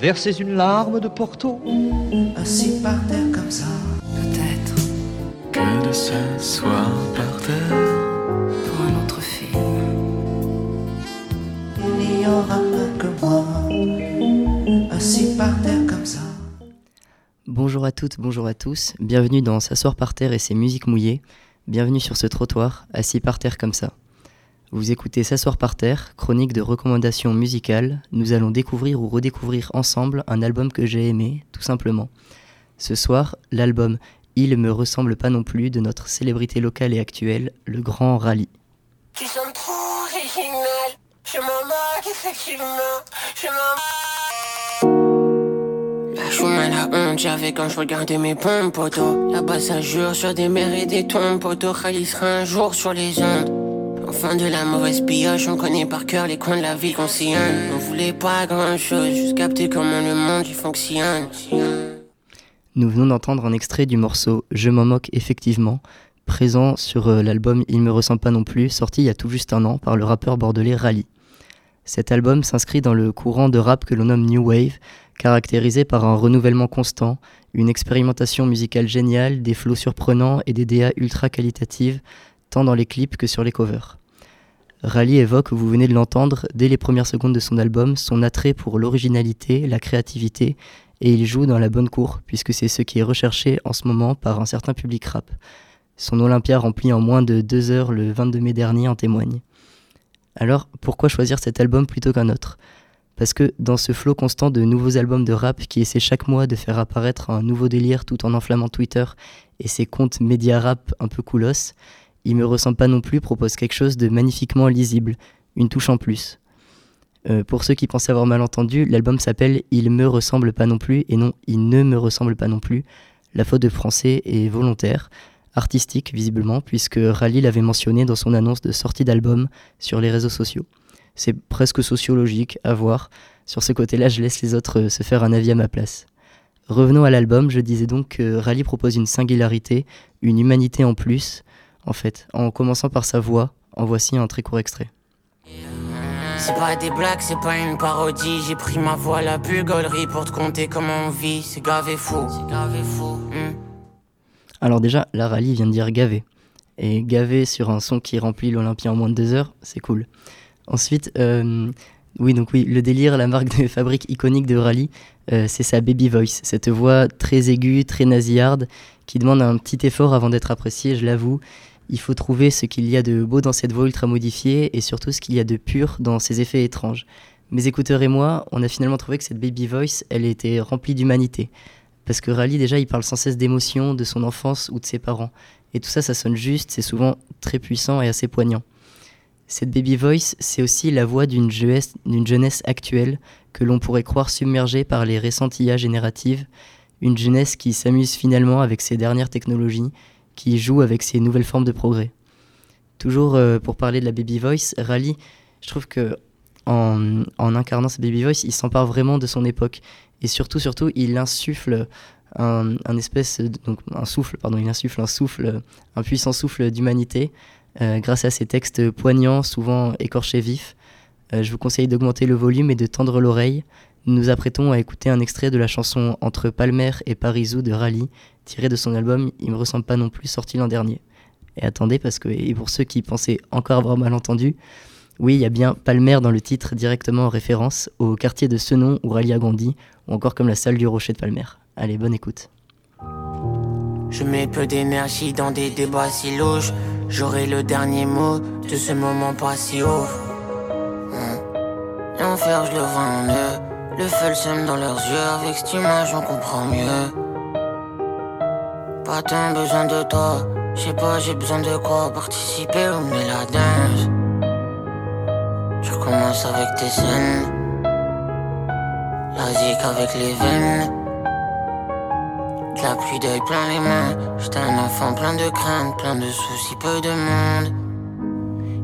Versez une larme de Porto. Assis par terre comme ça. Peut-être que de s'asseoir par terre pour un autre film. Il n'y aura pas que moi. Assis par terre comme ça. Bonjour à toutes, bonjour à tous. Bienvenue dans S'asseoir par terre et ses musiques mouillées. Bienvenue sur ce trottoir, assis par terre comme ça. Vous écoutez S'asseoir par terre, chronique de recommandations musicales. Nous allons découvrir ou redécouvrir ensemble un album que j'ai aimé, tout simplement. Ce soir, l'album Il me ressemble pas non plus de notre célébrité locale et actuelle, le Grand Rallye. Tu sonnes trop original, je m'en moque effectivement, je m'en La chemin la honte, j'avais quand je regardais mes pompes, poteau. Là-bas, ça jure sur des mers et des tombes, poteau. Khali sera un jour sur les ondes. Enfin de la mauvaise pioche, on connaît par cœur les coins de la ville qu'on. Nous venons d'entendre un extrait du morceau Je m'en moque effectivement, présent sur euh, l'album Il me ressemble pas non plus, sorti il y a tout juste un an par le rappeur bordelais Rally. Cet album s'inscrit dans le courant de rap que l'on nomme New Wave, caractérisé par un renouvellement constant, une expérimentation musicale géniale, des flots surprenants et des DA ultra qualitatives, tant dans les clips que sur les covers. Rally évoque, vous venez de l'entendre, dès les premières secondes de son album, son attrait pour l'originalité, la créativité, et il joue dans la bonne cour, puisque c'est ce qui est recherché en ce moment par un certain public rap. Son Olympia rempli en moins de deux heures le 22 mai dernier en témoigne. Alors, pourquoi choisir cet album plutôt qu'un autre? Parce que dans ce flot constant de nouveaux albums de rap qui essaient chaque mois de faire apparaître un nouveau délire tout en enflammant Twitter et ses comptes média rap un peu coolos, il me ressemble pas non plus propose quelque chose de magnifiquement lisible, une touche en plus. Euh, pour ceux qui pensaient avoir mal entendu, l'album s'appelle Il me ressemble pas non plus et non Il ne me ressemble pas non plus. La faute de français est volontaire, artistique visiblement, puisque Rally l'avait mentionné dans son annonce de sortie d'album sur les réseaux sociaux. C'est presque sociologique à voir. Sur ce côté-là, je laisse les autres euh, se faire un avis à ma place. Revenons à l'album, je disais donc que Rally propose une singularité, une humanité en plus, en fait, en commençant par sa voix. En voici un très court extrait. C'est pas des blagues, c'est pas une parodie. J'ai pris ma voix à la bugolerie pour te compter comment on vit. C'est grave et fou. C'est grave et fou. hmm. Alors déjà, la rallye vient de dire gavé. Et gavé sur un son qui remplit l'Olympia en moins de deux heures, c'est cool. Ensuite, euh, oui, donc oui, le délire, la marque de fabrique iconique de rallye, euh, c'est sa baby voice, cette voix très aiguë, très nasillarde, qui demande un petit effort avant d'être appréciée, je l'avoue. Il faut trouver ce qu'il y a de beau dans cette voix ultra modifiée et surtout ce qu'il y a de pur dans ses effets étranges. Mes écouteurs et moi, on a finalement trouvé que cette baby voice, elle était remplie d'humanité. Parce que Rally, déjà, il parle sans cesse d'émotions, de son enfance ou de ses parents. Et tout ça, ça sonne juste, c'est souvent très puissant et assez poignant. Cette baby voice, c'est aussi la voix d'une jeunesse, jeunesse actuelle que l'on pourrait croire submergée par les récentes IA génératives, une jeunesse qui s'amuse finalement avec ses dernières technologies, qui joue avec ces nouvelles formes de progrès. Toujours euh, pour parler de la baby voice, Rally, je trouve que en, incarnant sa baby voice, il s'empare vraiment de son époque et surtout, surtout, il insuffle un, espèce, donc un souffle, pardon, il insuffle un souffle, un puissant souffle d'humanité euh, grâce à ses textes poignants, souvent écorchés vifs. Euh, je vous conseille d'augmenter le volume et de tendre l'oreille. Nous nous apprêtons à écouter un extrait de la chanson Entre Palmer et Parisou de Rally, tiré de son album Il me ressemble pas non plus, sorti l'an dernier. Et attendez, parce que, et pour ceux qui pensaient encore avoir mal entendu, oui, il y a bien Palmer dans le titre, directement en référence au quartier de Senon où Rally a grandi, ou encore comme la salle du Rocher de Palmer. Allez, bonne écoute. Je mets peu d'énergie dans des débats si louches. J'aurai le dernier mot de ce moment pas si haut. L'enfer, je le vois en eux. Le feu le sème dans leurs yeux. Avec cette image, on comprend mieux. Pas tant besoin de toi. Je sais pas, j'ai besoin de quoi participer ou mener la danse. Je recommence avec tes scènes. La zik avec les veines. De la pluie d'œil plein les mains. J'étais un enfant plein de craintes, plein de soucis, peu de monde.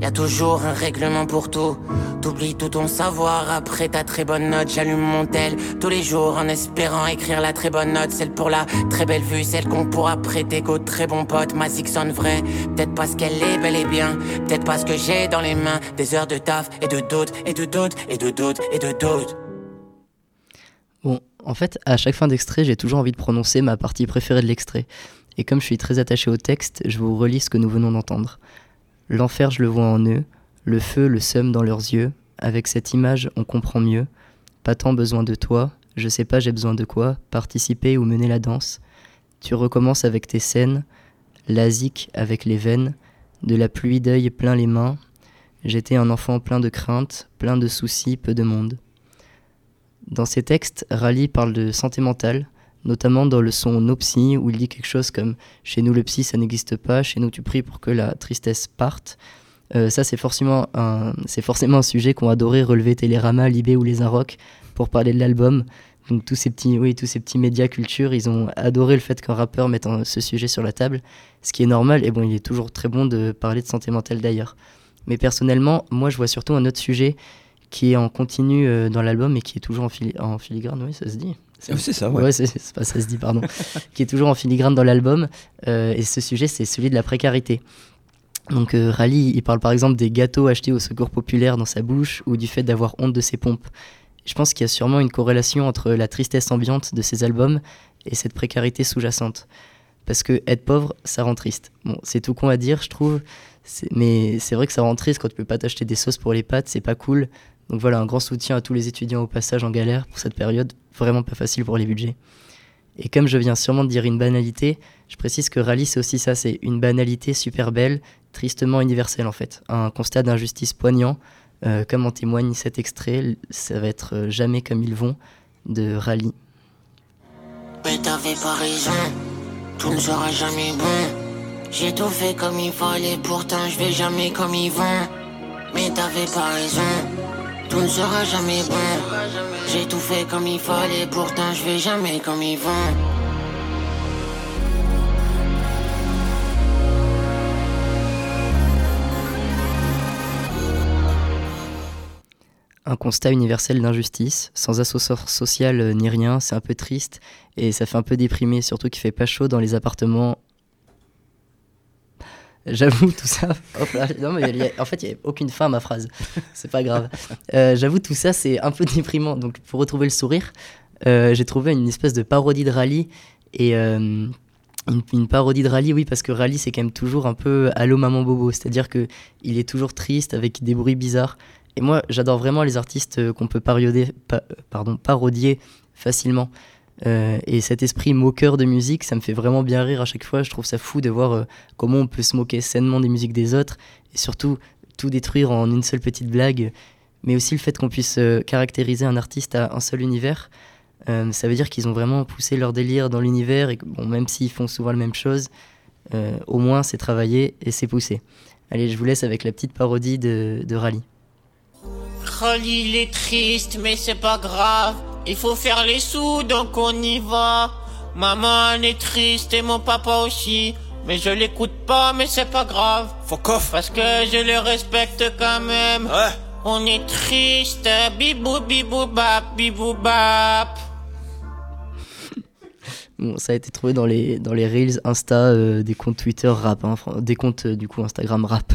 Y a toujours un règlement pour tout. T'oublies tout ton savoir après ta très bonne note. J'allume mon tel tous les jours en espérant écrire la très bonne note. Celle pour la très belle vue, celle qu'on pourra prêter qu'au très bon pote. Ma zig sonne vraie, peut-être parce qu'elle est bel et bien. Peut-être parce que j'ai dans les mains des heures de taf et de doute et de doute et de doute et de doute. Bon, en fait, à chaque fin d'extrait, j'ai toujours envie de prononcer ma partie préférée de l'extrait. Et comme je suis très attaché au texte, je vous relis ce que nous venons d'entendre. L'enfer, je le vois en eux, le feu, le seum dans leurs yeux. Avec cette image, on comprend mieux. Pas tant besoin de toi, je sais pas j'ai besoin de quoi, participer ou mener la danse. Tu recommences avec tes scènes, l'asique avec les veines, de la pluie d'œil plein les mains. J'étais un enfant plein de craintes, plein de soucis, peu de monde. Dans ces textes, Rally parle de santé mentale, notamment dans le son No Psy, où il dit quelque chose comme Chez nous, le psy, ça n'existe pas, chez nous, tu pries pour que la tristesse parte. Euh, ça, c'est forcément, un, forcément un sujet qu'ont adoré relever Télérama, Libé ou Les Inrocks pour parler de l'album. Donc, tous ces petits, oui, tous ces petits médias culture, ils ont adoré le fait qu'un rappeur mette ce sujet sur la table, ce qui est normal. Et bon, il est toujours très bon de parler de santé mentale d'ailleurs. Mais personnellement, moi, je vois surtout un autre sujet qui est en continu euh, dans l'album et qui est toujours en, fili- en filigrane, oui, ça se dit. Euh, C'est ça, ouais. Ouais, c'est pas ça se dit, pardon. qui est toujours en filigrane dans l'album. euh, et ce sujet, c'est celui de la précarité. Donc, euh, Rally, il parle par exemple des gâteaux achetés au secours populaire dans sa bouche ou du fait d'avoir honte de ses pompes. Je pense qu'il y a sûrement une corrélation entre la tristesse ambiante de ces albums et cette précarité sous-jacente. Parce que être pauvre, ça rend triste. Bon, c'est tout con à dire, je trouve. Mais c'est vrai que ça rend triste quand tu peux pas t'acheter des sauces pour les pâtes, c'est pas cool. Donc voilà, un grand soutien à tous les étudiants au passage en galère pour cette période, vraiment pas facile pour les budgets. Et comme je viens sûrement de dire une banalité, je précise que Rally c'est aussi ça, c'est une banalité super belle, tristement universelle en fait. Un constat d'injustice poignant, euh, comme en témoigne cet extrait, ça va être euh, Jamais comme ils vont de Rally. Mais t'avais pas raison, tout ne sera jamais bon. J'ai tout fait comme il fallait, pourtant je vais jamais comme ils vont. Mais t'avais pas raison, tout ne sera jamais bon. J'ai tout fait comme il fallait, pourtant je vais jamais comme ils vont. un constat universel d'injustice, sans ascenseur social euh, ni rien, c'est un peu triste et ça fait un peu déprimer, surtout qu'il fait pas chaud dans les appartements. J'avoue tout ça. Là, non, mais en fait, il n'y a aucune fin à ma phrase. C'est pas grave. Euh, J'avoue tout ça, c'est un peu déprimant. Donc pour retrouver le sourire, euh, j'ai trouvé une espèce de parodie de rallye et euh, une, parodie de rallye, oui, parce que rallye c'est quand même toujours un peu allô maman bobo, c'est-à-dire que il est toujours triste avec des bruits bizarres. Et moi, j'adore vraiment les artistes qu'on peut parodier facilement. Euh, et cet esprit moqueur de musique, ça me fait vraiment bien rire à chaque fois. Je trouve ça fou de voir euh, comment on peut se moquer sainement des musiques des autres et surtout tout détruire en une seule petite blague. Mais aussi le fait qu'on puisse euh, caractériser un artiste à un seul univers. Ça veut dire qu'ils ont vraiment poussé leur délire dans l'univers et que, bon, même s'ils font souvent la même chose, au moins c'est travaillé et c'est poussé. Allez, je vous laisse avec la petite parodie de, de Rally. Rally, il est triste, mais c'est pas grave. Il faut faire les sous, donc on y va. Maman, elle est triste et mon papa aussi. Mais je l'écoute pas, mais c'est pas grave. Fuck off. Parce que je le respecte quand même. Ouais. On est triste, bibou bibou bap, bibou bap. Bon, ça a été trouvé dans les, dans les Reels Insta euh, des comptes Twitter rap, hein, des comptes euh, du coup Instagram rap.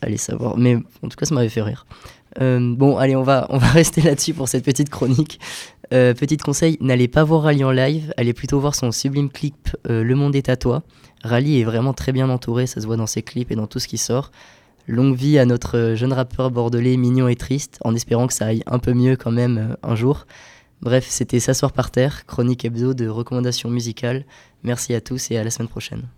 Allez savoir. Mais en tout cas, ça m'avait fait rire. Euh, bon, allez, on va, on va rester là-dessus pour cette petite chronique. Euh, petit conseil, n'allez pas voir Rally en live, allez plutôt voir son sublime clip euh, Le Monde est à toi. Rally est vraiment très bien entouré, ça se voit dans ses clips et dans tout ce qui sort. Longue vie à notre euh, jeune rappeur bordelais mignon et triste, en espérant que ça aille un peu mieux quand même un jour. Bref, c'était S'asseoir par terre, chronique hebdo de recommandations musicales. Merci à tous et à la semaine prochaine.